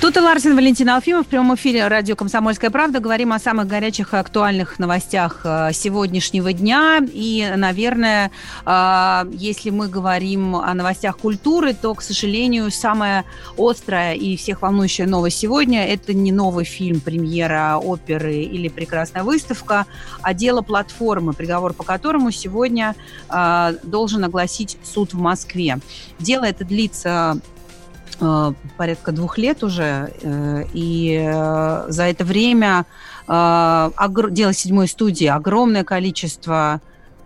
Тут и Ларсен Валентин Алфимов в прямом эфире радио «Комсомольская правда». Говорим о самых горячих и актуальных новостях э, сегодняшнего дня. И, наверное, э, если мы говорим о новостях культуры, то, к сожалению, самая острая и всех волнующая новость сегодня – это не новый фильм, премьера оперы или прекрасная выставка, а дело платформы, приговор по которому сегодня э, должен огласить суд в Москве. Дело это длится порядка двух лет уже, э, и э, за это время дело седьмой студии огромное количество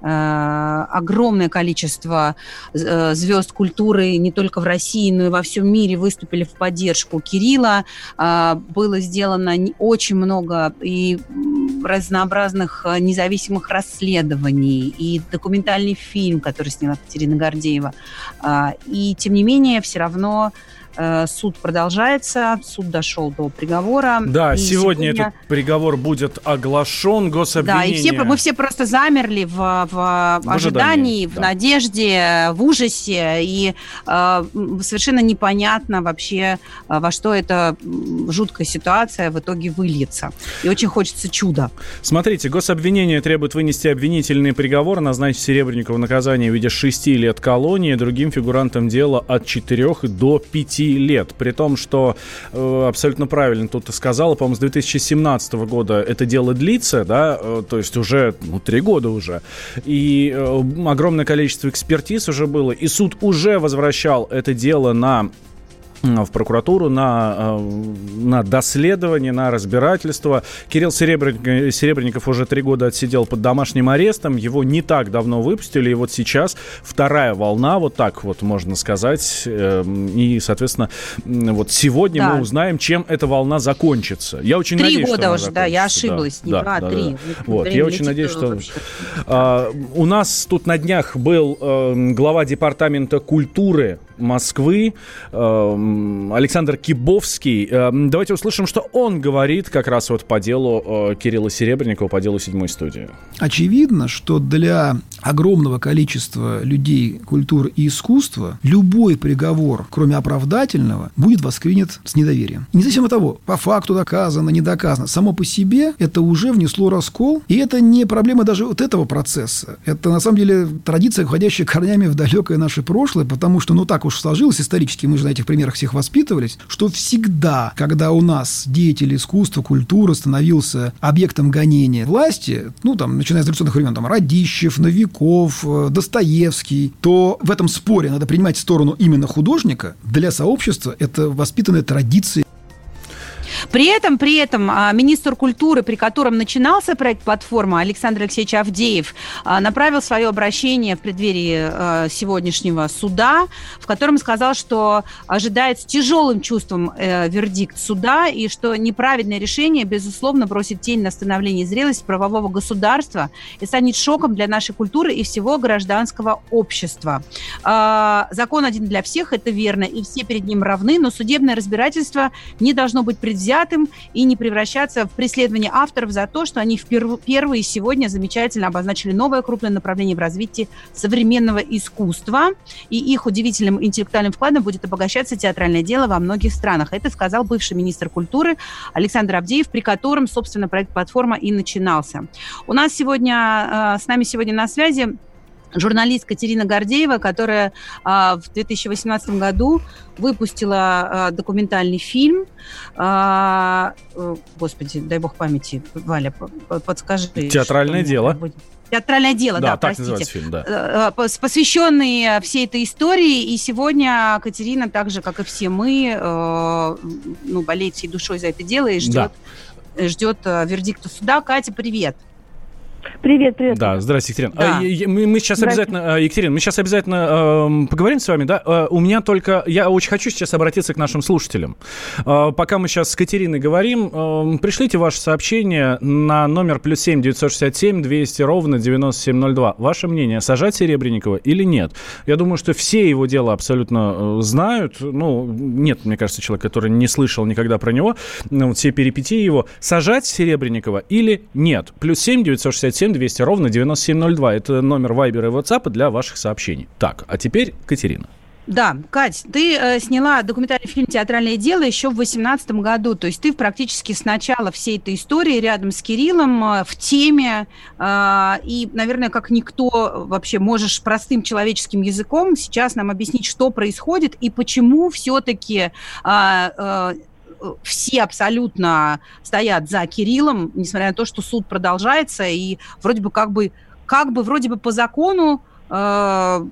огромное количество звезд культуры не только в России, но и во всем мире выступили в поддержку Кирилла. Было сделано очень много и разнообразных независимых расследований, и документальный фильм, который сняла Катерина Гордеева. И тем не менее, все равно Э, суд продолжается, суд дошел до приговора. Да, сегодня, сегодня этот приговор будет оглашен, гособвинение. Да, и все, мы все просто замерли в, в, в ожидании, в да. надежде, в ужасе, и э, совершенно непонятно вообще, э, во что эта жуткая ситуация в итоге выльется. И очень хочется чуда. Смотрите, гособвинение требует вынести обвинительный приговор, назначить Серебренникову наказание в виде 6 лет колонии, другим фигурантам дела от 4 до 5 лет. При том, что э, абсолютно правильно тут сказала, по-моему, с 2017 года это дело длится, да, э, то есть уже ну, три года уже. И э, огромное количество экспертиз уже было, и суд уже возвращал это дело на в прокуратуру на, э, на доследование, на разбирательство. Кирилл Серебренников, Серебренников уже три года отсидел под домашним арестом. Его не так давно выпустили. И вот сейчас вторая волна, вот так вот можно сказать. Эм, и, соответственно, вот сегодня да. мы узнаем, чем эта волна закончится. Я очень три надеюсь, года уже, да, я ошиблась. Да, не да, два, да, три. Да. Вот, я очень надеюсь, что... А, у нас тут на днях был э, глава департамента культуры Москвы э, Александр Кибовский. Э, давайте услышим, что он говорит как раз вот по делу э, Кирилла Серебренникова, по делу седьмой студии. Очевидно, что для огромного количества людей культуры и искусства любой приговор, кроме оправдательного, будет воспринят с недоверием. Независимо от того, по факту доказано, не доказано, само по себе это уже внесло раскол, и это не проблема даже вот этого процесса. Это, на самом деле, традиция, уходящая корнями в далекое наше прошлое, потому что, ну, так уж сложилось исторически, мы же на этих примерах всех воспитывались, что всегда, когда у нас деятель искусства, культуры становился объектом гонения власти, ну, там, начиная с революционных времен, там, Радищев, Новиков, э, Достоевский, то в этом споре надо принимать сторону именно художника. Для сообщества это воспитанная традиция при этом, при этом а, министр культуры, при котором начинался проект платформа, Александр Алексеевич Авдеев, а, направил свое обращение в преддверии а, сегодняшнего суда, в котором сказал, что ожидает с тяжелым чувством э, вердикт суда и что неправильное решение, безусловно, бросит тень на становление зрелости правового государства и станет шоком для нашей культуры и всего гражданского общества. Закон один для всех, это верно, и все перед ним равны, но судебное разбирательство не должно быть предвзято предвзятым и не превращаться в преследование авторов за то, что они вперв- первые сегодня замечательно обозначили новое крупное направление в развитии современного искусства, и их удивительным интеллектуальным вкладом будет обогащаться театральное дело во многих странах. Это сказал бывший министр культуры Александр Авдеев, при котором, собственно, проект «Платформа» и начинался. У нас сегодня, э, с нами сегодня на связи журналист Катерина Гордеева, которая а, в 2018 году выпустила а, документальный фильм. А, э, господи, дай бог памяти, Валя, подскажи. Театральное дело. Театральное дело, да, да так простите. фильм, да. Э, э, посвященный всей этой истории. И сегодня Катерина, так же, как и все мы, ну, болеет всей душой за это дело и ждет, да. ждет вердикта суда. Катя, привет. Привет, привет. Да, здравствуйте, Екатерина. Да. А, мы, мы сейчас обязательно, а, Екатерина, мы сейчас обязательно э, поговорим с вами, да? Э, у меня только, я очень хочу сейчас обратиться к нашим слушателям. Э, пока мы сейчас с Екатериной говорим, э, пришлите ваше сообщение на номер плюс семь девятьсот шестьдесят семь двести ровно девяносто семь ноль два. Ваше мнение, сажать Серебренникова или нет? Я думаю, что все его дела абсолютно э, знают. Ну, нет, мне кажется, человек, который не слышал никогда про него, ну, все перипетии его. Сажать Серебренникова или нет? Плюс семь девятьсот шестьдесят семь 200 ровно 9702. Это номер Вайбера и WhatsApp для ваших сообщений. Так, а теперь Катерина. Да, Кать, ты э, сняла документальный фильм «Театральное дело» еще в 2018 году, то есть ты практически с начала всей этой истории рядом с Кириллом э, в теме, э, и, наверное, как никто вообще можешь простым человеческим языком сейчас нам объяснить, что происходит и почему все-таки э, э, все абсолютно стоят за Кириллом, несмотря на то, что суд продолжается, и вроде бы как бы, как бы вроде бы по закону, э,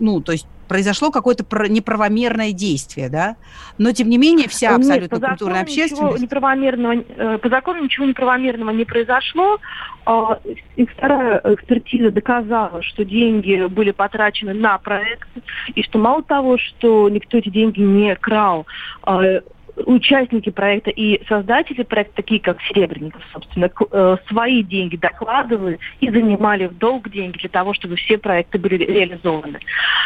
ну, то есть произошло какое-то неправомерное действие, да? Но, тем не менее, вся абсолютно Нет, культурная общественность... Неправомерного, э, по закону ничего неправомерного не произошло. А, и вторая экспертиза доказала, что деньги были потрачены на проект, и что мало того, что никто эти деньги не крал, а, участники проекта и создатели проекта, такие как Серебренников, собственно, э, свои деньги докладывали и занимали в долг деньги для того, чтобы все проекты были реализованы.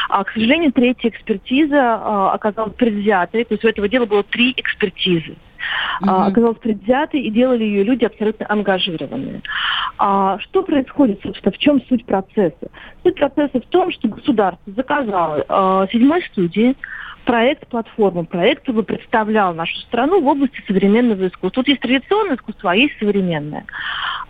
А, к сожалению, третья экспертиза а, оказалась предвзятой, то есть у этого дела было три экспертизы. Mm-hmm. оказалась предвзятой и делали ее люди абсолютно ангажированные. А что происходит, собственно, в чем суть процесса? Суть процесса в том, что государство заказало э, седьмой студии проект платформы, проект, который представлял нашу страну в области современного искусства. Тут есть традиционное искусство, а есть современное.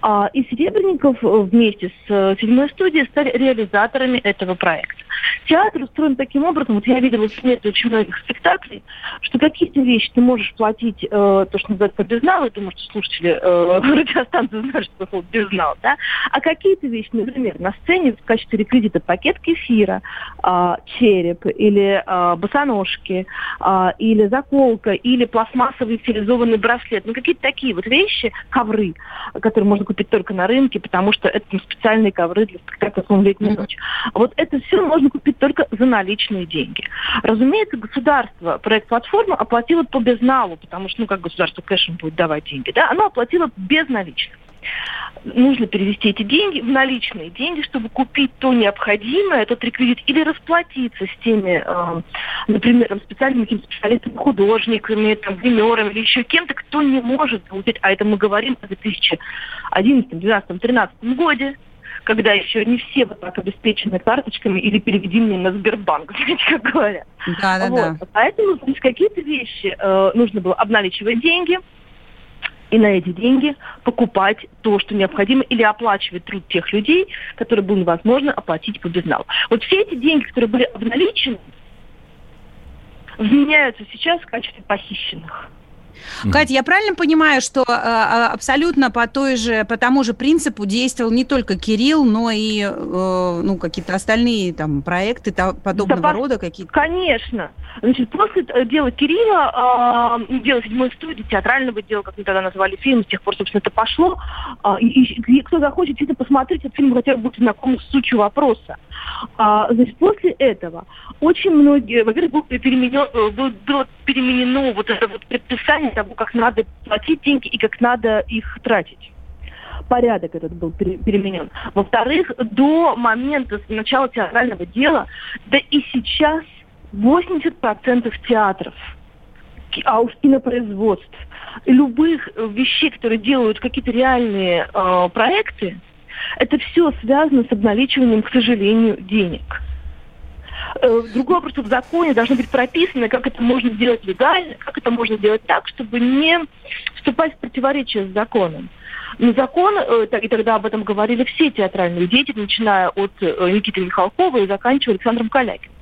А, и Серебренников э, вместе с э, седьмой студией стали реализаторами этого проекта. Театр устроен таким образом, вот я видела смерть очень многих спектаклей, что какие-то вещи ты можешь платить, э, то, что называется, безнал, я думаю, что слушатели э, радиостанции знают, что такое безнал, да, а какие-то вещи, например, на сцене в качестве реквизита пакет кефира, э, череп или э, босоножки, э, или заколка, или пластмассовый стилизованный браслет, ну какие-то такие вот вещи, ковры, которые можно купить только на рынке, потому что это ну, специальные ковры для спектакля «Сон летняя ночь». Вот это все можно купить только за наличные деньги. Разумеется, государство проект платформы оплатило по безналу, потому что, ну, как государство кэшем будет давать деньги, да, оно оплатило без наличных. Нужно перевести эти деньги в наличные деньги, чтобы купить то необходимое, тот реквизит, или расплатиться с теми, э, например, там, специальными специалистами, художниками, там, гримерами или еще кем-то, кто не может получить, а это мы говорим о 2011, 2012, 2013 годе, когда еще не все вот так обеспечены карточками или переведи мне на Сбербанк, знаете, как говорят. Да, да, вот. да. Поэтому здесь какие-то вещи э, нужно было обналичивать деньги, и на эти деньги покупать то, что необходимо, или оплачивать труд тех людей, которые было невозможно оплатить по безналу. Вот все эти деньги, которые были обналичены, вменяются сейчас в качестве похищенных. Mm-hmm. Катя, я правильно понимаю, что э, абсолютно по той же, по тому же принципу действовал не только Кирилл, но и э, ну, какие-то остальные там проекты подобного да, рода какие-то? Конечно. Значит, после э, дела Кирилла, э, дела седьмой студии, театрального дела, как мы тогда назвали фильм, с тех пор, собственно, это пошло. Э, и, и кто захочет действительно посмотреть этот фильм, хотя бы будет знаком с сутью вопроса. А, значит, после этого очень многие, во-первых, был переменен, был, было переменено вот это вот предписание того, как надо платить деньги и как надо их тратить порядок этот был переменен. Во-вторых, до момента начала театрального дела, да и сейчас 80% театров, а уж кинопроизводств, любых вещей, которые делают какие-то реальные э, проекты, это все связано с обналичиванием, к сожалению, денег. Э, другой вопрос, в законе должно быть прописано, как это можно сделать легально, как это можно сделать так, чтобы не вступать в противоречие с законом. Но закон, э, и тогда об этом говорили все театральные деятели, начиная от э, Никиты Михалкова и заканчивая Александром Калякиным,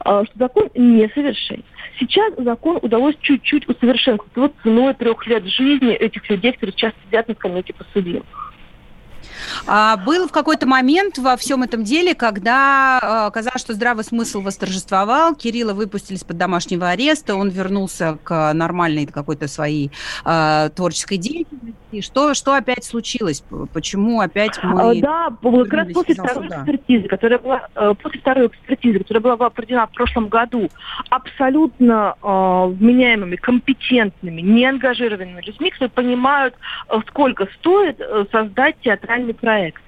что закон несовершен. Сейчас закон удалось чуть-чуть усовершенствовать вот ценой трех лет жизни этих людей, которые сейчас сидят на скамейке подсудимых. А, был в какой-то момент во всем этом деле, когда казалось, что здравый смысл восторжествовал, Кирилла выпустили из-под домашнего ареста, он вернулся к нормальной какой-то своей э, творческой деятельности. Что, что опять случилось? Почему опять мы... Да, как раз после второй экспертизы, которая была, после второй экспертизы, которая была проведена в прошлом году, абсолютно э, вменяемыми, компетентными, неангажированными людьми, которые понимают, сколько стоит создать театральный проект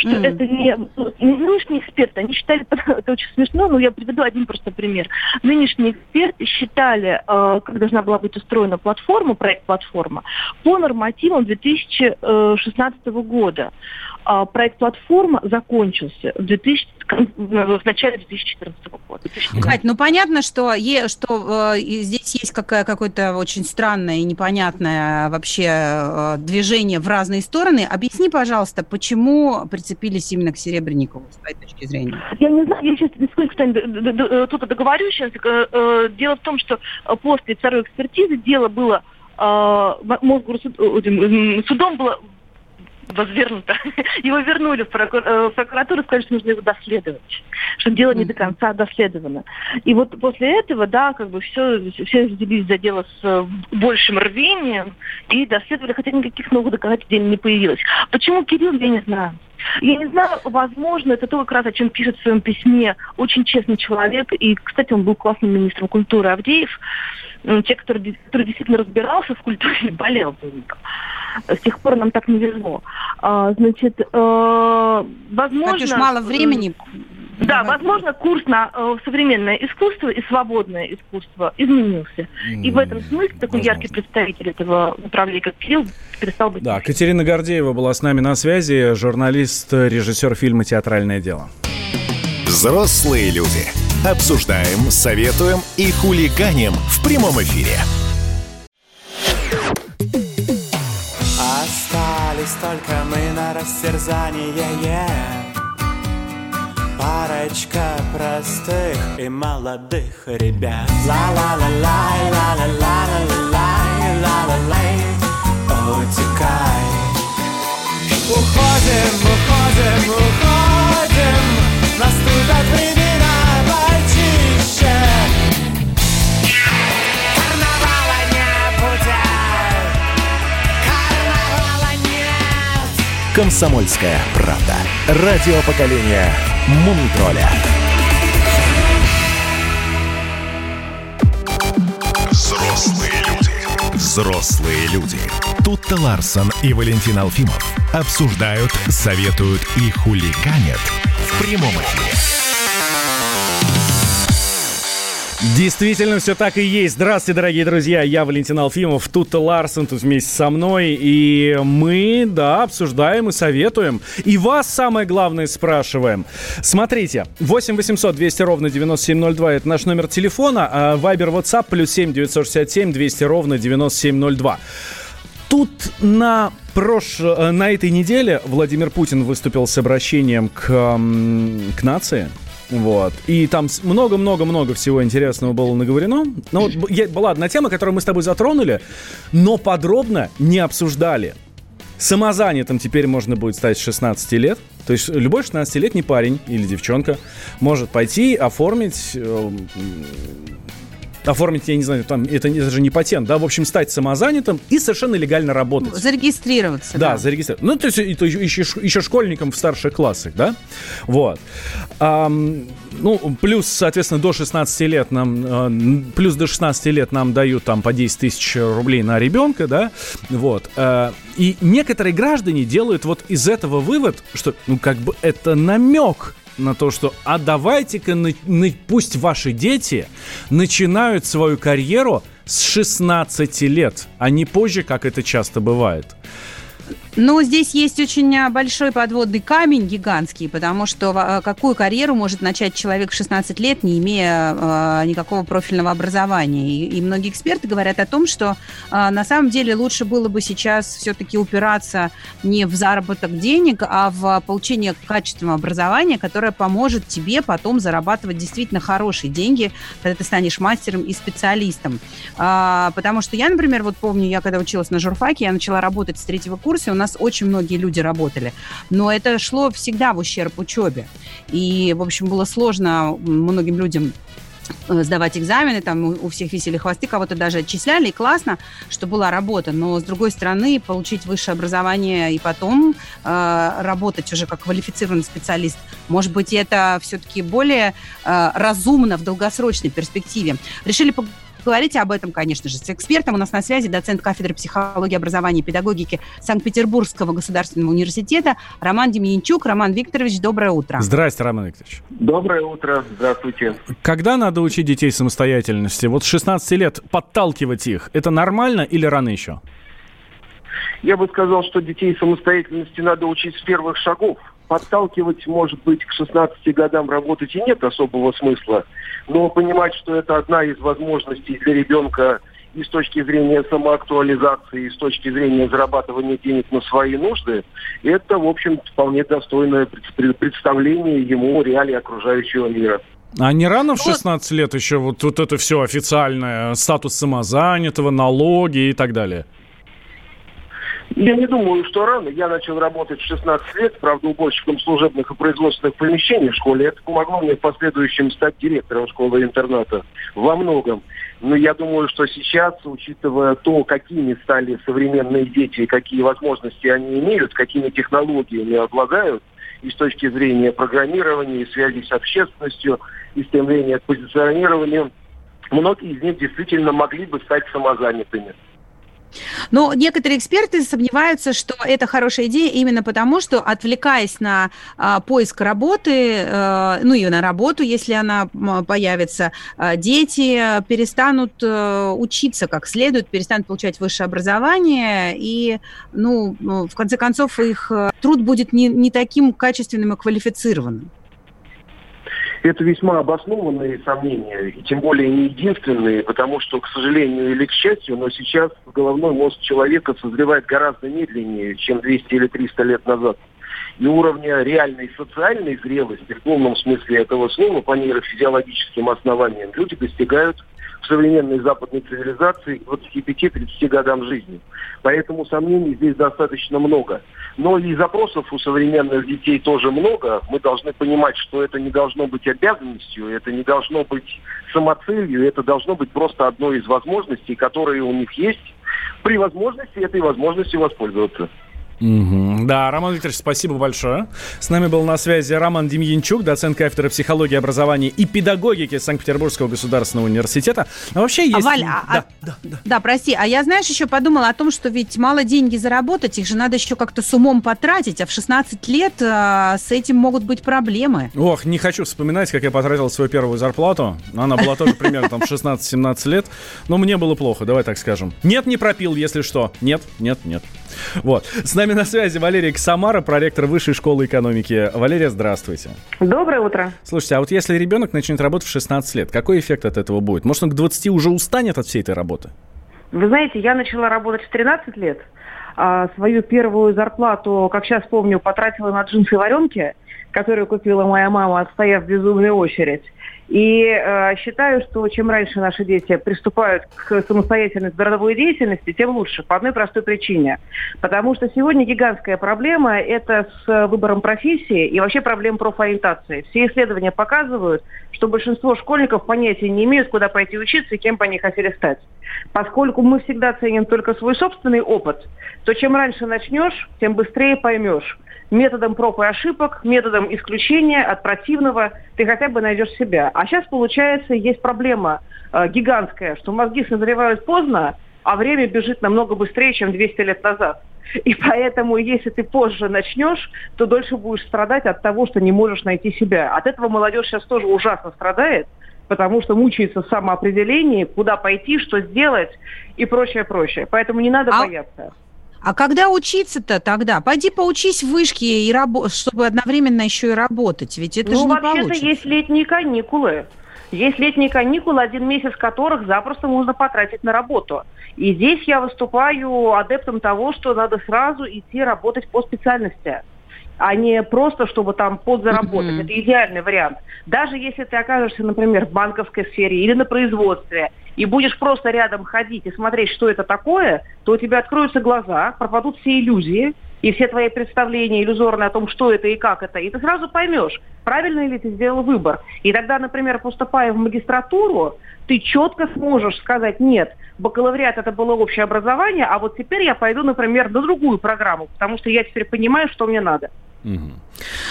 что mm. это не, не нынешние эксперты, они считали, это очень смешно, но я приведу один просто пример. Нынешние эксперты считали, э, как должна была быть устроена платформа, проект платформа, по нормативам 2016 года. А, проект «Платформа» закончился в, 2000, в начале 2014 года. Кать, ну понятно, что, е, что э, здесь есть какая, какое-то очень странное и непонятное вообще э, движение в разные стороны. Объясни, пожалуйста, почему прицепились именно к Серебренникову с твоей точки зрения? Я не знаю, я сейчас несколько тут договорю сейчас. Э, э, дело в том, что после второй экспертизы дело было э, судом было возвернуто. Его вернули в. Э, в прокуратуру, сказали, что нужно его доследовать, что дело не до конца доследовано. И вот после этого, да, как бы все, все взялись за дело с э, большим рвением и доследовали, хотя никаких новых доказательств не появилось. Почему Кирилл, я не знаю. Я не знаю, возможно, это то как раз, о чем пишет в своем письме очень честный человек. И, кстати, он был классным министром культуры Авдеев. Те, который, который действительно разбирался в культуре и болел за нее. С тех пор нам так не везло. А, значит, э, возможно... Так уж мало времени. Да, возможно, курс на э, современное искусство и свободное искусство изменился. Mm, и в этом смысле такой возможно. яркий представитель этого направления, как Кирилл, перестал быть. Да, Катерина Гордеева была с нами на связи, журналист, режиссер фильма «Театральное дело». Взрослые люди. Обсуждаем, советуем и хулиганим в прямом эфире. Остались только мы на растерзание yeah. Парочка простых и молодых ребят. Ла-ла-ла-лай, ла-ла-ла-ла-ла-лай, ла-ла-лай. Утекай. Уходим, уходим, уходим. Наступят времена почище «Комсомольская правда». Радио поколения Мумитроля. Взрослые люди. Взрослые люди. Тут-то Ларсон и Валентин Алфимов обсуждают, советуют и хулиганят в прямом эфире. Действительно, все так и есть. Здравствуйте, дорогие друзья. Я Валентин Алфимов, тут Ларсен, тут вместе со мной. И мы, да, обсуждаем и советуем. И вас, самое главное, спрашиваем. Смотрите, 8 800 200 ровно 9702 это наш номер телефона. А Вайбер, WhatsApp, плюс 7 967 200 ровно 9702. Тут на, прош... на этой неделе Владимир Путин выступил с обращением к, к нации. Вот. И там много-много-много всего интересного было наговорено. Но вот была одна тема, которую мы с тобой затронули, но подробно не обсуждали. Самозанятым теперь можно будет стать с 16 лет. То есть любой 16-летний парень или девчонка может пойти оформить э, оформить, я не знаю, там, это, это же не патент, да, в общем, стать самозанятым и совершенно легально работать. Зарегистрироваться. Да, да. зарегистрироваться. Ну, то есть это еще, еще школьникам в старших классах, да, вот. А, ну, плюс, соответственно, до 16 лет нам, а, плюс до 16 лет нам дают там по 10 тысяч рублей на ребенка, да, вот. А, и некоторые граждане делают вот из этого вывод, что, ну, как бы это намек на то, что а давайте-ка на, на, пусть ваши дети начинают свою карьеру с 16 лет, а не позже, как это часто бывает. Ну, здесь есть очень а, большой подводный камень гигантский, потому что а, какую карьеру может начать человек в 16 лет, не имея э, никакого профильного образования. И, и многие эксперты говорят о том, что э, на самом деле лучше было бы сейчас все-таки упираться не в заработок денег, а в получение качественного образования, которое поможет тебе потом зарабатывать действительно хорошие деньги, когда ты станешь мастером и специалистом. А, потому что я, например, вот помню, я когда училась на журфаке, я начала работать с третьего курса, у нас нас очень многие люди работали. Но это шло всегда в ущерб учебе. И, в общем, было сложно многим людям Э, сдавать экзамены, там у всех висели хвосты, кого-то даже отчисляли, и классно, что была работа, но с другой стороны, получить высшее образование и потом э, работать уже как квалифицированный специалист, может быть, это все-таки более э, разумно в долгосрочной перспективе. Решили Говорить об этом, конечно же, с экспертом. У нас на связи доцент кафедры психологии, образования и педагогики Санкт-Петербургского государственного университета Роман Демьянчук. Роман Викторович, доброе утро. Здрасте, Роман Викторович. Доброе утро, здравствуйте. Когда надо учить детей самостоятельности? Вот с 16 лет подталкивать их, это нормально или рано еще? Я бы сказал, что детей самостоятельности надо учить с первых шагов подталкивать, может быть, к 16 годам работать и нет особого смысла, но понимать, что это одна из возможностей для ребенка и с точки зрения самоактуализации, и с точки зрения зарабатывания денег на свои нужды, это, в общем, вполне достойное представление ему реалий окружающего мира. А не рано в 16 лет еще вот, вот это все официальное, статус самозанятого, налоги и так далее? Я не думаю, что рано. Я начал работать в 16 лет, правда, уборщиком служебных и производственных помещений в школе. Это помогло мне в последующем стать директором школы-интерната во многом. Но я думаю, что сейчас, учитывая то, какими стали современные дети, какие возможности они имеют, какими технологиями обладают, и с точки зрения программирования, и связи с общественностью, и стремления к позиционированию, многие из них действительно могли бы стать самозанятыми. Но некоторые эксперты сомневаются, что это хорошая идея именно потому, что отвлекаясь на а, поиск работы, а, ну и на работу, если она появится, а, дети перестанут а, учиться как следует, перестанут получать высшее образование, и, ну, в конце концов, их труд будет не, не таким качественным и квалифицированным. Это весьма обоснованные сомнения, и тем более не единственные, потому что, к сожалению или к счастью, но сейчас головной мозг человека созревает гораздо медленнее, чем 200 или 300 лет назад. И уровня реальной социальной зрелости, в полном смысле этого слова, по нейрофизиологическим основаниям, люди достигают в современной западной цивилизации к 25-30 годам жизни. Поэтому сомнений здесь достаточно много. Но и запросов у современных детей тоже много. Мы должны понимать, что это не должно быть обязанностью, это не должно быть самоцелью, это должно быть просто одной из возможностей, которые у них есть, при возможности этой возможностью воспользоваться. Угу. Да, Роман Викторович, спасибо большое. С нами был на связи Роман Демьянчук, доцент кафедры психологии, образования и педагогики Санкт-Петербургского государственного университета. А вообще есть... А, Валь, да, а, да, да. да, прости, а я, знаешь, еще подумала о том, что ведь мало деньги заработать, их же надо еще как-то с умом потратить, а в 16 лет а, с этим могут быть проблемы. Ох, не хочу вспоминать, как я потратил свою первую зарплату. Она была тоже примерно там 16-17 лет, но мне было плохо, давай так скажем. Нет, не пропил, если что. Нет, нет, нет. Вот. С нами на связи Валерия Ксамара, проректор Высшей школы экономики. Валерия, здравствуйте. Доброе утро. Слушайте, а вот если ребенок начнет работать в 16 лет, какой эффект от этого будет? Может, он к 20 уже устанет от всей этой работы? Вы знаете, я начала работать в 13 лет. А свою первую зарплату, как сейчас помню, потратила на джинсы и варенки, которые купила моя мама, отстояв безумную очередь. И э, считаю, что чем раньше наши дети приступают к самостоятельной трудовой деятельности, тем лучше. По одной простой причине. Потому что сегодня гигантская проблема – это с выбором профессии и вообще проблем профориентации. Все исследования показывают, что большинство школьников понятия не имеют, куда пойти учиться и кем бы они хотели стать. Поскольку мы всегда ценим только свой собственный опыт, то чем раньше начнешь, тем быстрее поймешь методом проб и ошибок, методом исключения от противного ты хотя бы найдешь себя. А сейчас, получается, есть проблема э, гигантская, что мозги созревают поздно, а время бежит намного быстрее, чем 200 лет назад. И поэтому, если ты позже начнешь, то дольше будешь страдать от того, что не можешь найти себя. От этого молодежь сейчас тоже ужасно страдает, потому что мучается в самоопределении, куда пойти, что сделать и прочее, прочее. Поэтому не надо а... бояться. А когда учиться-то тогда? Пойди поучись в вышке, и рабо- чтобы одновременно еще и работать. Ведь это ну, же не вообще-то получится. есть летние каникулы. Есть летние каникулы, один месяц которых запросто можно потратить на работу. И здесь я выступаю адептом того, что надо сразу идти работать по специальности а не просто, чтобы там подзаработать. Mm-hmm. Это идеальный вариант. Даже если ты окажешься, например, в банковской сфере или на производстве, и будешь просто рядом ходить и смотреть, что это такое, то у тебя откроются глаза, пропадут все иллюзии, и все твои представления иллюзорные о том, что это и как это, и ты сразу поймешь, правильно ли ты сделал выбор. И тогда, например, поступая в магистратуру, ты четко сможешь сказать, нет, бакалавриат это было общее образование, а вот теперь я пойду, например, на другую программу, потому что я теперь понимаю, что мне надо. Угу.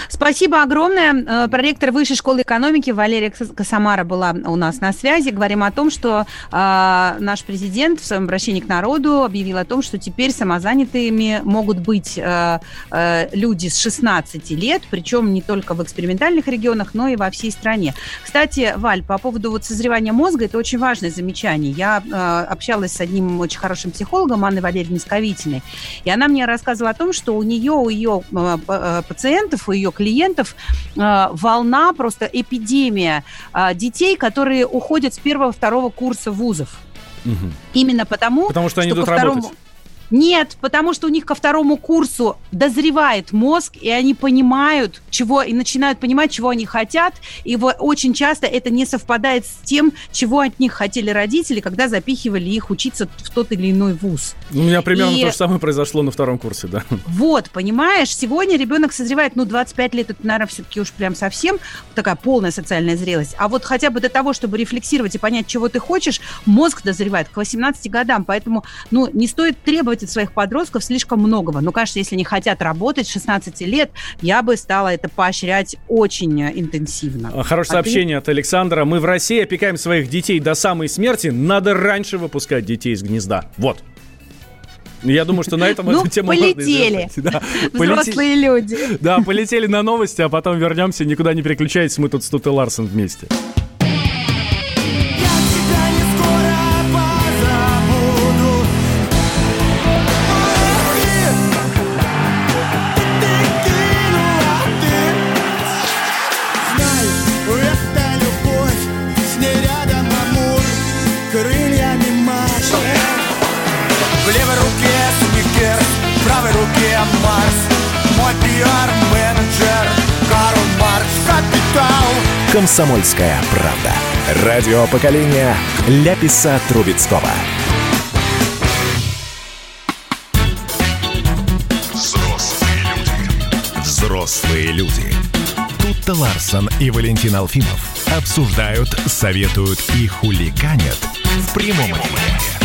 Спасибо огромное. Э, проректор Высшей школы экономики Валерия Косомара была у нас на связи. Говорим о том, что э, наш президент в своем обращении к народу объявил о том, что теперь самозанятыми могут быть э, э, люди с 16 лет, причем не только в экспериментальных регионах, но и во всей стране. Кстати, Валь, по поводу вот созревания мозга, это очень важное замечание. Я э, общалась с одним очень хорошим психологом, Анной Валерьевной Сковитиной, и она мне рассказывала о том, что у нее, у ее э, э пациентов, у ее клиентов э, волна, просто эпидемия э, детей, которые уходят с первого-второго курса вузов. Угу. Именно потому, потому что, они что идут второму... работать. Нет, потому что у них ко второму курсу дозревает мозг, и они понимают, чего, и начинают понимать, чего они хотят, и вот очень часто это не совпадает с тем, чего от них хотели родители, когда запихивали их учиться в тот или иной вуз. У меня примерно и... то же самое произошло на втором курсе, да. Вот, понимаешь, сегодня ребенок созревает, ну, 25 лет, это, наверное, все-таки уж прям совсем такая полная социальная зрелость, а вот хотя бы до того, чтобы рефлексировать и понять, чего ты хочешь, мозг дозревает к 18 годам, поэтому, ну, не стоит требовать требовать от своих подростков слишком многого. Но, конечно, если они хотят работать 16 лет, я бы стала это поощрять очень интенсивно. А, хорошее а сообщение ты... от Александра. Мы в России опекаем своих детей до самой смерти. Надо раньше выпускать детей из гнезда. Вот. Я думаю, что на этом ну, эту тему полетели. Да, Взрослые люди. Да, полетели на новости, а потом вернемся. Никуда не переключайтесь, мы тут с Тутой Ларсен вместе. «Комсомольская правда». Радио поколения Ляписа Трубецкого. Взрослые люди. Взрослые люди. Тут-то Ларсон и Валентин Алфимов обсуждают, советуют и хуликанят в прямом эфире.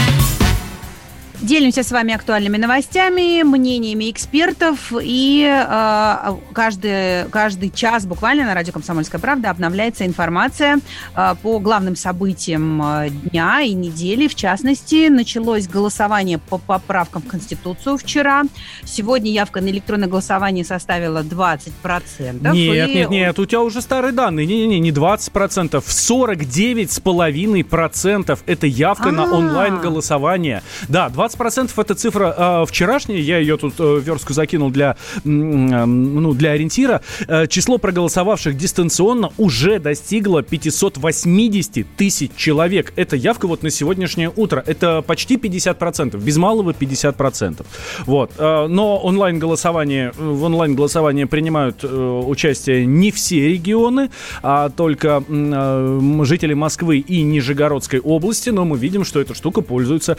Делимся с вами актуальными новостями, мнениями экспертов. И э, каждый, каждый час буквально на радио «Комсомольская правда» обновляется информация э, по главным событиям э, дня и недели. В частности, началось голосование по поправкам в Конституцию вчера. Сегодня явка на электронное голосование составила 20%. Нет, и... нет, нет, у тебя уже старые данные. Не-не-не, не 20%, 49,5% это явка А-а-а. на а. онлайн-голосование. Да, 20 20% это цифра э, вчерашняя, я ее тут э, верстку закинул для, э, ну, для ориентира. Э, число проголосовавших дистанционно уже достигло 580 тысяч человек. Это явка вот на сегодняшнее утро. Это почти 50%, без малого 50%. Вот. Э, но онлайн-голосование, в онлайн-голосовании принимают э, участие не все регионы, а только э, жители Москвы и Нижегородской области, но мы видим, что эта штука пользуется,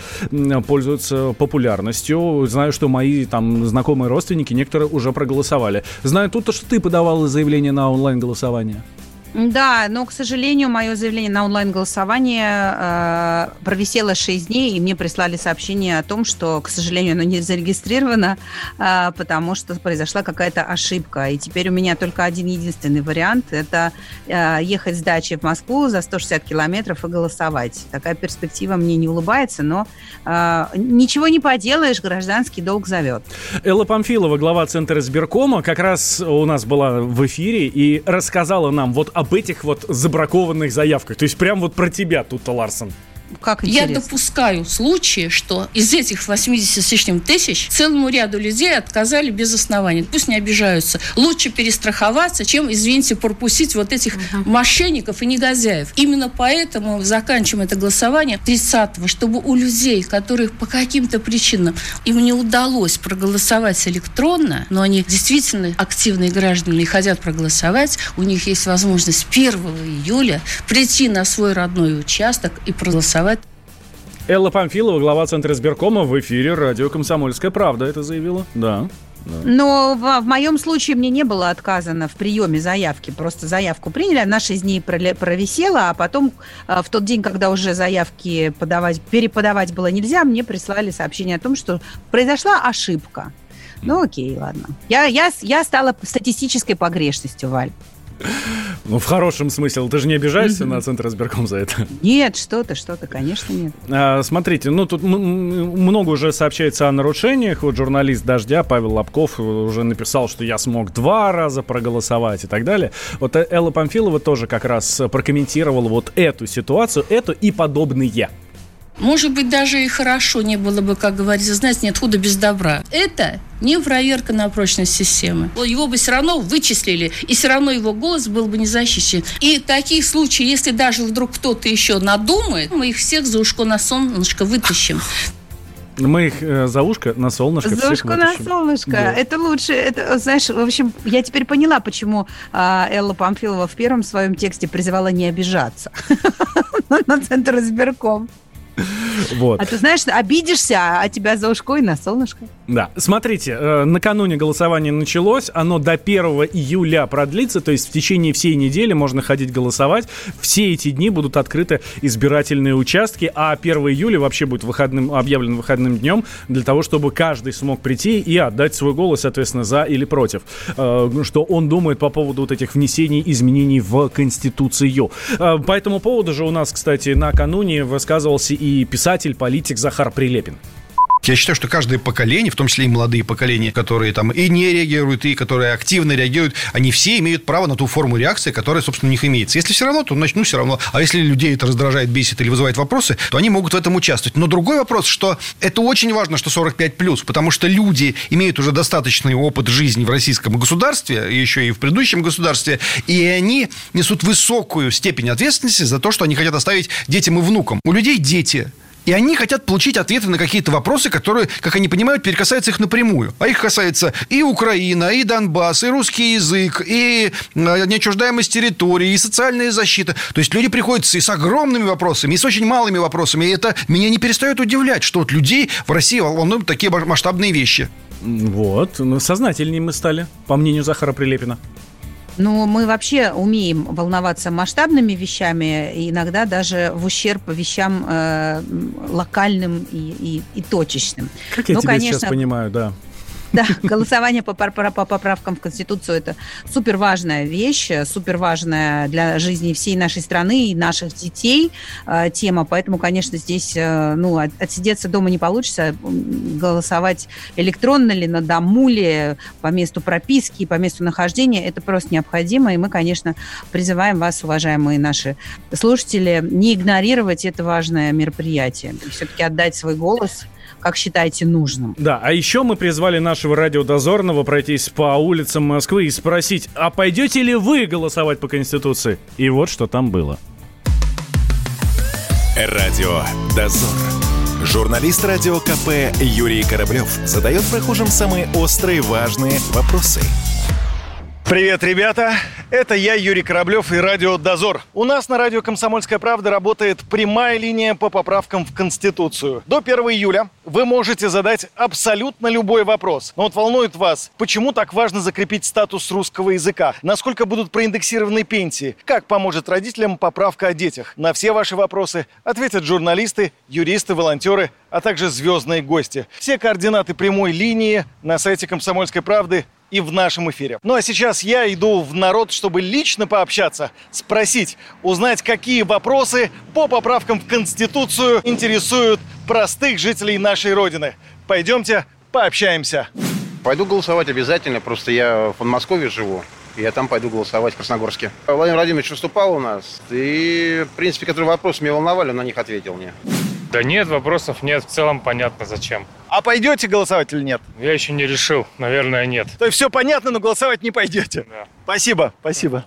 пользуется пользуется популярностью. Знаю, что мои там знакомые родственники, некоторые уже проголосовали. Знаю тут то, что ты подавала заявление на онлайн-голосование. Да, но, к сожалению, мое заявление на онлайн-голосование э, провисело 6 дней, и мне прислали сообщение о том, что, к сожалению, оно не зарегистрировано, э, потому что произошла какая-то ошибка. И теперь у меня только один единственный вариант – это э, ехать с дачи в Москву за 160 километров и голосовать. Такая перспектива мне не улыбается, но э, ничего не поделаешь, гражданский долг зовет. Элла Памфилова, глава Центра избиркома, как раз у нас была в эфире и рассказала нам вот об об этих вот забракованных заявках. То есть прям вот про тебя тут, Ларсон. Как интересно. Я допускаю случаи, что из этих 80 с лишним тысяч целому ряду людей отказали без оснований. Пусть не обижаются. Лучше перестраховаться, чем, извините, пропустить вот этих угу. мошенников и негодяев. Именно поэтому заканчиваем это голосование 30-го, чтобы у людей, которых по каким-то причинам им не удалось проголосовать электронно, но они действительно активные граждане и хотят проголосовать, у них есть возможность 1 июля прийти на свой родной участок и проголосовать голосовать. Элла Памфилова, глава Центра избиркома, в эфире радио «Комсомольская правда» это заявила. Да. Но в, в моем случае мне не было отказано в приеме заявки. Просто заявку приняли, она 6 дней провисела, а потом в тот день, когда уже заявки подавать, переподавать было нельзя, мне прислали сообщение о том, что произошла ошибка. Ну окей, ладно. Я, я, я стала статистической погрешностью, Валь. Ну, в хорошем смысле. Ты же не обижаешься на Центр избирком за это? Нет, что-то, что-то, конечно, нет. А, смотрите, ну, тут много уже сообщается о нарушениях. Вот журналист «Дождя» Павел Лобков уже написал, что я смог два раза проголосовать и так далее. Вот Элла Памфилова тоже как раз прокомментировала вот эту ситуацию, эту и подобные. Может быть, даже и хорошо не было бы, как говорится, знаете, нет худа без добра. Это не проверка на прочность системы. Его бы все равно вычислили, и все равно его голос был бы не защищен. И такие случаи, если даже вдруг кто-то еще надумает, мы их всех за ушко на солнышко вытащим. Мы их э, за ушко на солнышко За ушко на солнышко. Да. Это лучше. Это, знаешь, в общем, я теперь поняла, почему э, Элла Памфилова в первом своем тексте призывала не обижаться на Центр избирком. Вот. А ты знаешь, обидишься, а тебя за ушко и на солнышко. Да. Смотрите, э, накануне голосование началось, оно до 1 июля продлится, то есть в течение всей недели можно ходить голосовать. Все эти дни будут открыты избирательные участки, а 1 июля вообще будет выходным, объявлен выходным днем для того, чтобы каждый смог прийти и отдать свой голос, соответственно, за или против. Э, что он думает по поводу вот этих внесений изменений в Конституцию. Э, по этому поводу же у нас, кстати, накануне высказывался и писатель, политик Захар Прилепин. Я считаю, что каждое поколение, в том числе и молодые поколения, которые там и не реагируют, и которые активно реагируют, они все имеют право на ту форму реакции, которая, собственно, у них имеется. Если все равно, то значит, ну, все равно. А если людей это раздражает, бесит или вызывает вопросы, то они могут в этом участвовать. Но другой вопрос, что это очень важно, что 45 плюс, потому что люди имеют уже достаточный опыт жизни в российском государстве, еще и в предыдущем государстве, и они несут высокую степень ответственности за то, что они хотят оставить детям и внукам. У людей дети, и они хотят получить ответы на какие-то вопросы, которые, как они понимают, перекасаются их напрямую. А их касается и Украина, и Донбасс, и русский язык, и а, неотчуждаемость территории, и социальная защита. То есть люди приходят и с огромными вопросами, и с очень малыми вопросами. И это меня не перестает удивлять, что вот людей в России волнуют такие масштабные вещи. Вот, ну, сознательнее мы стали, по мнению Захара Прилепина. Но мы вообще умеем волноваться масштабными вещами, иногда даже в ущерб вещам э, локальным и, и, и точечным. Как я ну, тебя конечно, сейчас понимаю, да. Да, голосование по, по, по поправкам в Конституцию – это супер важная вещь, супер важная для жизни всей нашей страны и наших детей э, тема. Поэтому, конечно, здесь э, ну, от, отсидеться дома не получится. Голосовать электронно ли, на дому ли, по месту прописки, по месту нахождения – это просто необходимо. И мы, конечно, призываем вас, уважаемые наши слушатели, не игнорировать это важное мероприятие. Все-таки отдать свой голос как считаете нужным. Да, а еще мы призвали нашего радиодозорного пройтись по улицам Москвы и спросить, а пойдете ли вы голосовать по Конституции? И вот что там было. Радио «Дозор». Журналист радио КП Юрий Кораблев задает прохожим самые острые важные вопросы – Привет, ребята! Это я, Юрий Кораблев и Радио Дозор. У нас на радио «Комсомольская правда» работает прямая линия по поправкам в Конституцию. До 1 июля вы можете задать абсолютно любой вопрос. Но вот волнует вас, почему так важно закрепить статус русского языка? Насколько будут проиндексированы пенсии? Как поможет родителям поправка о детях? На все ваши вопросы ответят журналисты, юристы, волонтеры, а также звездные гости. Все координаты прямой линии на сайте «Комсомольской правды» и в нашем эфире. Ну а сейчас я иду в народ, чтобы лично пообщаться, спросить, узнать, какие вопросы по поправкам в Конституцию интересуют простых жителей нашей Родины. Пойдемте пообщаемся. Пойду голосовать обязательно, просто я в Подмосковье живу. Я там пойду голосовать в Красногорске. Владимир Владимирович выступал у нас, и, в принципе, которые вопросы меня волновали, он на них ответил мне. Да нет, вопросов нет. В целом понятно, зачем. А пойдете голосовать или нет? Я еще не решил. Наверное, нет. То есть все понятно, но голосовать не пойдете? Да. Спасибо, спасибо.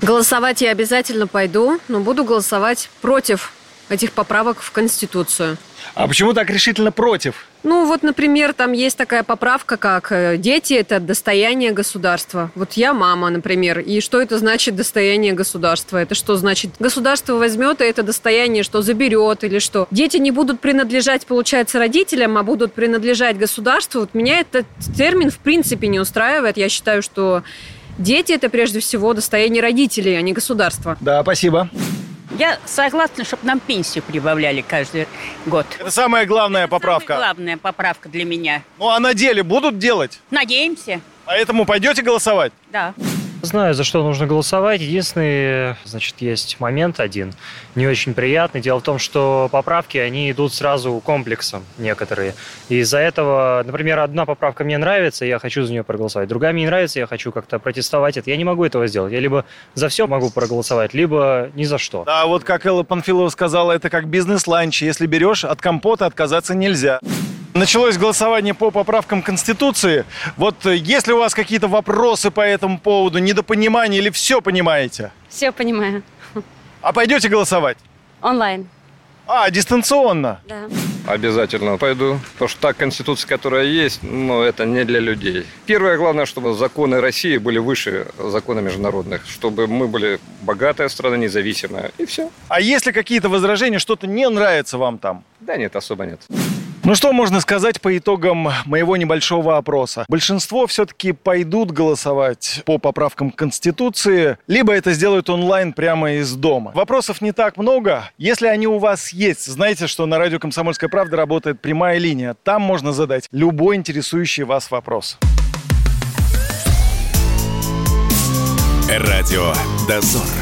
Голосовать я обязательно пойду, но буду голосовать против этих поправок в Конституцию. А почему так решительно против? Ну, вот, например, там есть такая поправка, как э, дети – это достояние государства. Вот я мама, например, и что это значит достояние государства? Это что значит? Государство возьмет и это достояние что, заберет или что? Дети не будут принадлежать, получается, родителям, а будут принадлежать государству. Вот меня этот термин в принципе не устраивает. Я считаю, что дети – это прежде всего достояние родителей, а не государства. Да, спасибо. Я согласна, чтобы нам пенсию прибавляли каждый год. Это самая главная поправка. Самая главная поправка для меня. Ну а на деле будут делать? Надеемся. Поэтому пойдете голосовать? Да. Знаю, за что нужно голосовать. Единственный, значит, есть момент один, не очень приятный. Дело в том, что поправки, они идут сразу комплексом некоторые. И из-за этого, например, одна поправка мне нравится, я хочу за нее проголосовать. Другая мне не нравится, я хочу как-то протестовать это. Я не могу этого сделать. Я либо за все могу проголосовать, либо ни за что. Да, вот как Элла Панфилова сказала, это как бизнес-ланч. Если берешь, от компота отказаться нельзя. Началось голосование по поправкам Конституции. Вот э, если у вас какие-то вопросы по этому поводу, недопонимание или все понимаете? Все понимаю. А пойдете голосовать? Онлайн. А, дистанционно? Да. Обязательно пойду, потому что та конституция, которая есть, ну, это не для людей. Первое, главное, чтобы законы России были выше закона международных, чтобы мы были богатая страна, независимая, и все. А если какие-то возражения, что-то не нравится вам там? Да нет, особо нет. Ну что можно сказать по итогам моего небольшого опроса? Большинство все-таки пойдут голосовать по поправкам Конституции, либо это сделают онлайн прямо из дома. Вопросов не так много. Если они у вас есть, знаете, что на радио «Комсомольская правда» работает прямая линия. Там можно задать любой интересующий вас вопрос. Радио «Дозор».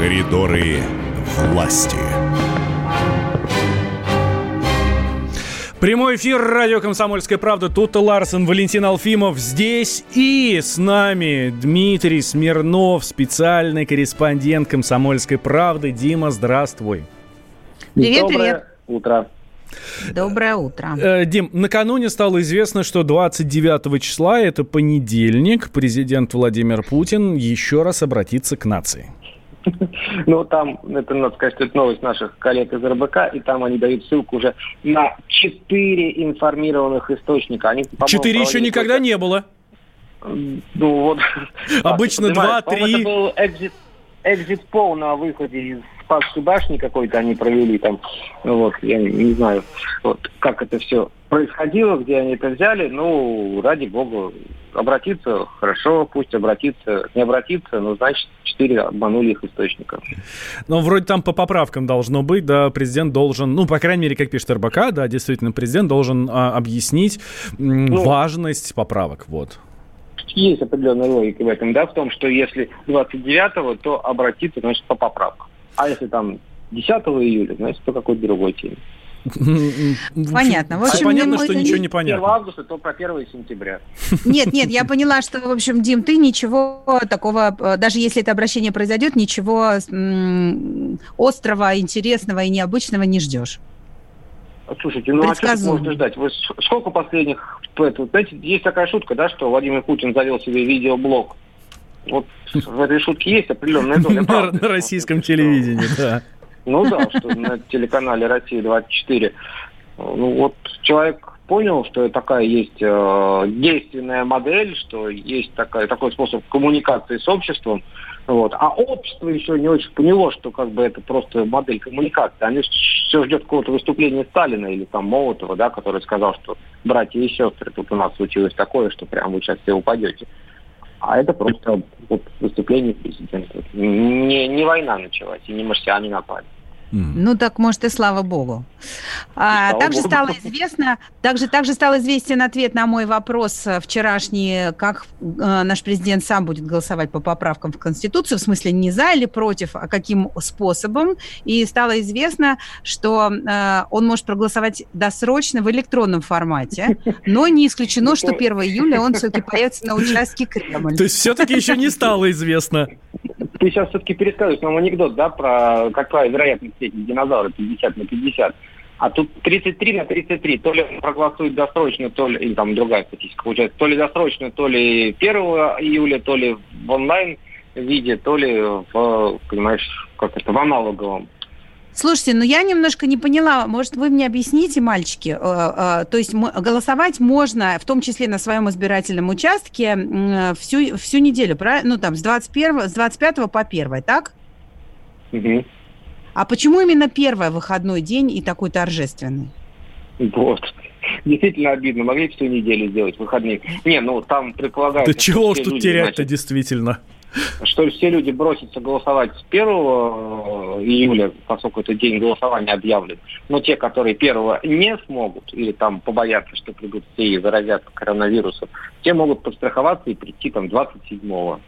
Коридоры власти. Прямой эфир радио «Комсомольская правда». Тут Ларсен, Валентин Алфимов здесь. И с нами Дмитрий Смирнов, специальный корреспондент «Комсомольской правды». Дима, здравствуй. Привет, Доброе привет. утро. Доброе утро. Э, Дим, накануне стало известно, что 29 числа, это понедельник, президент Владимир Путин еще раз обратится к нации. Ну, там, это, надо сказать, что это новость наших коллег из РБК, и там они дают ссылку уже на четыре информированных источника. Они, Четыре еще никогда не было. Ну, вот. Обычно два, три. Это был экзит пол на выходе из Спасской башни какой-то они провели там. Ну, Вот, я не, знаю, вот, как это все происходило, где они это взяли. Ну, ради бога, обратиться хорошо, пусть обратиться. Не обратиться, ну, значит, четыре обманули их источников. Ну, вроде там по поправкам должно быть, да, президент должен, ну, по крайней мере, как пишет РБК, да, действительно, президент должен а, объяснить м, Ну. важность поправок, вот. Есть определенная логика в этом, да, в том, что если 29-го, то обратиться, значит, по поправкам. А если там 10 июля, значит, по какой-то другой теме. Понятно. В А общем, понятно, мы- что ничего не 1 понятно. августа, то про 1 сентября. Нет, нет, я поняла, что, в общем, Дим, ты ничего такого, э, даже если это обращение произойдет, ничего острого, интересного и необычного не ждешь. А, Слушайте, ну а что можно ждать? Вы сколько последних... знаете, есть такая шутка, да, что Владимир Путин завел себе видеоблог. Вот в этой шутке есть определенная доля На, правды. на российском телевидении, да. Ну да, что на телеканале «Россия-24». Ну вот человек понял, что такая есть э, действенная модель, что есть такая, такой способ коммуникации с обществом. Вот. А общество еще не очень поняло, что как бы это просто модель коммуникации. Они все ждет какого-то выступления Сталина или там Молотова, да, который сказал, что братья и сестры, тут у нас случилось такое, что прям вы сейчас все упадете. А это просто вот, выступление президента. Не, не война началась, и не марсиане напали. Ну так, может, и слава богу. А, слава также богу. стало известно, также, также стал известен ответ на мой вопрос э, вчерашний, как э, наш президент сам будет голосовать по поправкам в Конституцию, в смысле не за или против, а каким способом. И стало известно, что э, он может проголосовать досрочно в электронном формате, но не исключено, что 1 июля он все-таки появится на участке Кремль. То есть все-таки еще не стало известно. Ты сейчас все-таки пересказываешь нам анекдот, да, про какая вероятность этих динозавров 50 на 50. А тут 33 на 33. То ли он проголосует досрочно, то ли, или там другая статистика получается, то ли досрочно, то ли 1 июля, то ли в онлайн виде, то ли в, понимаешь, как это, в аналоговом. Слушайте, ну я немножко не поняла, может, вы мне объясните, мальчики, э, э, то есть м- голосовать можно, в том числе на своем избирательном участке, всю, всю неделю, правильно? Ну, там, с, 21, с 25 по 1, так? Мгм. А почему именно первый выходной день и такой торжественный? Вот. Действительно обидно. Могли всю неделю сделать выходные. Не, ну там предполагается... Да чего уж тут терять-то, значит, действительно. Что все люди бросятся голосовать с 1 июля, поскольку это день голосования объявлен. Но те, которые 1 не смогут, или там побоятся, что придут все и заразят коронавирусом, те могут подстраховаться и прийти там 27-го.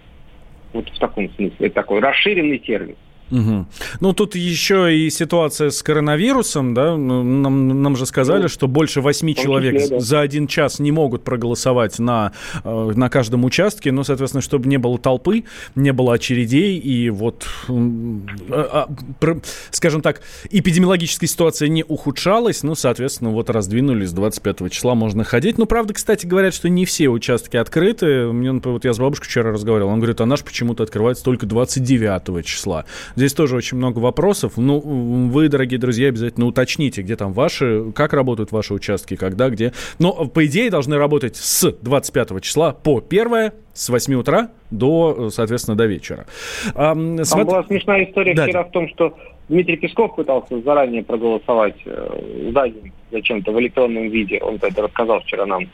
Вот в таком смысле. Это такой расширенный сервис. Мгм. Ну, тут еще и ситуация с коронавирусом, да, ну, нам, нам же сказали, Ну, что больше восьми человек числе, да. за один час не могут проголосовать на, э, на каждом участке, ну, соответственно, чтобы не было толпы, не было очередей, и вот, а, а, скажем так, эпидемиологическая ситуация не ухудшалась, ну, соответственно, вот раздвинули с 25 числа можно ходить. Ну, правда, кстати, говорят, что не все участки открыты. Мне, например, вот я с бабушкой вчера разговаривал, он говорит, а наш почему-то открывается только 29 числа. Здесь тоже очень много вопросов. Ну, вы, дорогие друзья, обязательно уточните, где там ваши, как работают ваши участки, когда, где. Но, по идее, должны работать с 25 числа по 1 с 8 утра до, соответственно, до вечера. Ам, Там смотри- была смешная история Да. вчера в том, что Дмитрий Песков пытался заранее проголосовать э, за день зачем-то в электронном виде. Он это рассказал вчера нам,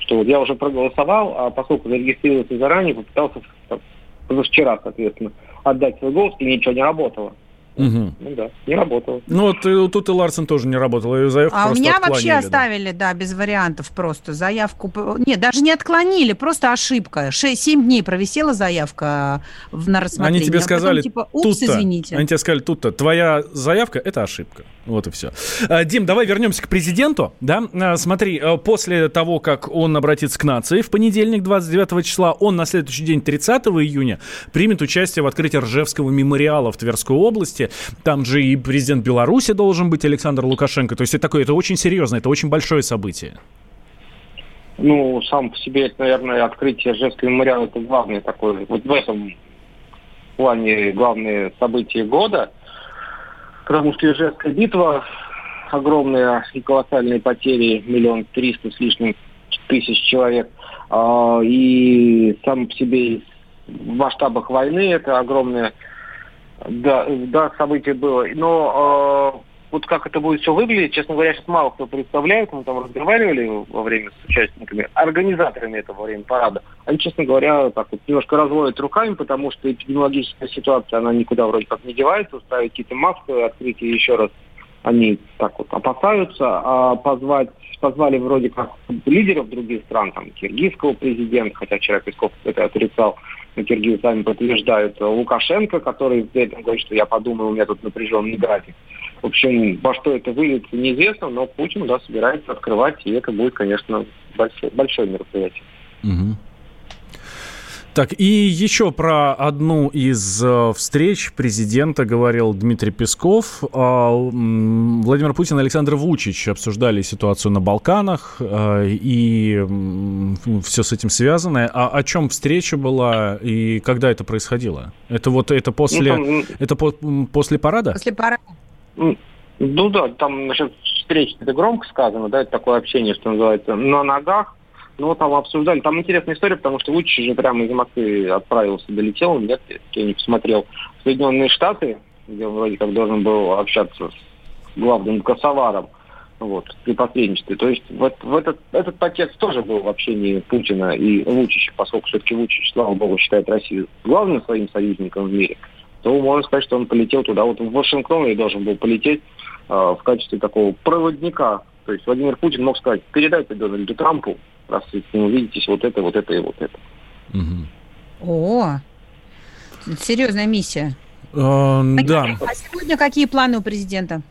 что вот я уже проголосовал, а поскольку зарегистрировался заранее, попытался позавчера, соответственно, отдать свой голос, и ничего не работало. Мгм. Ну да, не работало. Ну, вот э, тут и Ларсен тоже не работал, ее заявку А у меня отклонили, вообще да. оставили, да, без вариантов просто заявку. Нет, даже не отклонили, просто ошибка. 7 дней провисела заявка в, на рассмотрение. Они тебе а потом сказали, типа, упс, тут-то, извините. они тебе сказали, тут-то, твоя заявка – это ошибка. Вот и все. А, Дим, давай вернемся к президенту. Да? Смотри, после того, как он обратится к нации в понедельник, 29 числа, он на следующий день, 30 июня, примет участие в открытии Ржевского мемориала в Тверской области. Там же и президент Беларуси должен быть, Александр Лукашенко. То есть это такое, это очень серьезно, это очень большое событие. Ну, сам по себе, это, наверное, открытие Ржевского мемориала, это главное такое, вот в этом плане главное событие года, потому что Ижевская битва, огромные и колоссальные потери, миллион триста с лишним тысяч человек, а, и сам по себе в масштабах войны это огромное да, да, событие было. Но э, вот как это будет все выглядеть, честно говоря, сейчас мало кто представляет. Мы там разговаривали во время с участниками, организаторами этого во время парада. Они, честно говоря, так вот немножко разводят руками, потому что эпидемиологическая ситуация, она никуда вроде как не девается. Ставить какие-то массовые открытия еще раз они так вот опасаются, а позвать, позвали вроде как лидеров других стран, там, киргизского президента, хотя вчера Песков это отрицал, но киргизы сами подтверждают, Лукашенко, который при этом говорит, что я подумал, у меня тут напряженный график. В общем, во что это выльется, неизвестно, но Путин, да, собирается открывать, и это будет, конечно, большое, большое мероприятие. Мгм. Так, и еще про одну из э, встреч президента говорил Дмитрий Песков. А, Владимир Путин и Александр Вучич обсуждали ситуацию на Балканах э, и все с этим связанное. А о чем встреча была и когда это происходило? Это вот это после, Ну, там, это по- после парада? После парада. Ну да, там насчет встреч это громко сказано, да, это такое общение, что называется, на ногах. Ну, там обсуждали. Там интересная история, потому что Лучич же прямо из Москвы отправился, долетел, нет, я не посмотрел, в Соединенные Штаты, где вроде как должен был общаться с главным косоваром, вот, при посредничестве. То есть вот в этот, этот пакет тоже был в общении Путина и Лучича, поскольку все-таки Лучич, слава богу, считает Россию главным своим союзником в мире. то можно сказать, что он полетел туда. Вот в Вашингтон я должен был полететь э, в качестве такого проводника. То есть Владимир Путин мог сказать, передайте Дональду Трампу, раз вы с ним увидитесь, вот это, вот это и вот это. О, серьезная миссия. Э, да. А сегодня какие планы у президента?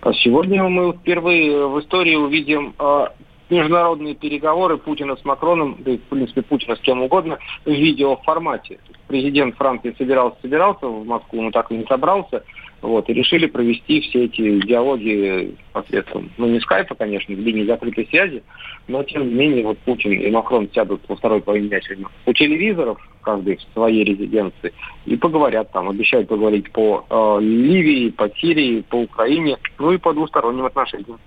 А сегодня мы впервые в истории увидим э, международные переговоры Путина с Макроном, да и, в принципе, Путина с кем угодно, в видеоформате. Президент Франции собирался, собирался в Москву, но так и не собрался. Вот, и решили провести все эти диалоги посредством, ну, не скайпа, конечно, в линии закрытой связи, но, тем не менее, вот Путин и Макрон сядут во второй половине дня сегодня у телевизоров, каждый в своей резиденции, и поговорят там, обещают поговорить по э, Ливии, по Сирии, по Украине, ну и по двусторонним отношениям.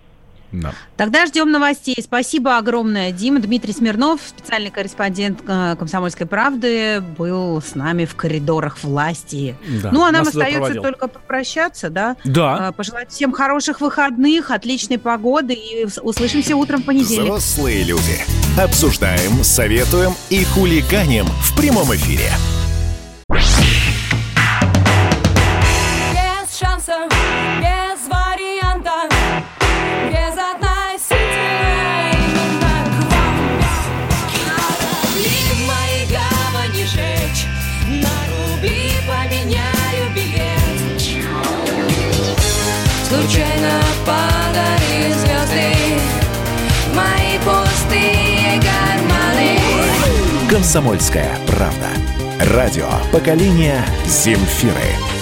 Да. Тогда ждем новостей. Спасибо огромное, Дима. Дмитрий Смирнов, специальный корреспондент э, «Комсомольской правды», был с нами в коридорах власти. Да, ну, а нам остается проводил. только попрощаться, да? Да. Э, Пожелать всем хороших выходных, отличной погоды и услышимся утром в понедельник. Взрослые люди. Обсуждаем, советуем и хулиганим в прямом эфире. Без шансов, Комсомольская правда. Радио поколения Земфиры.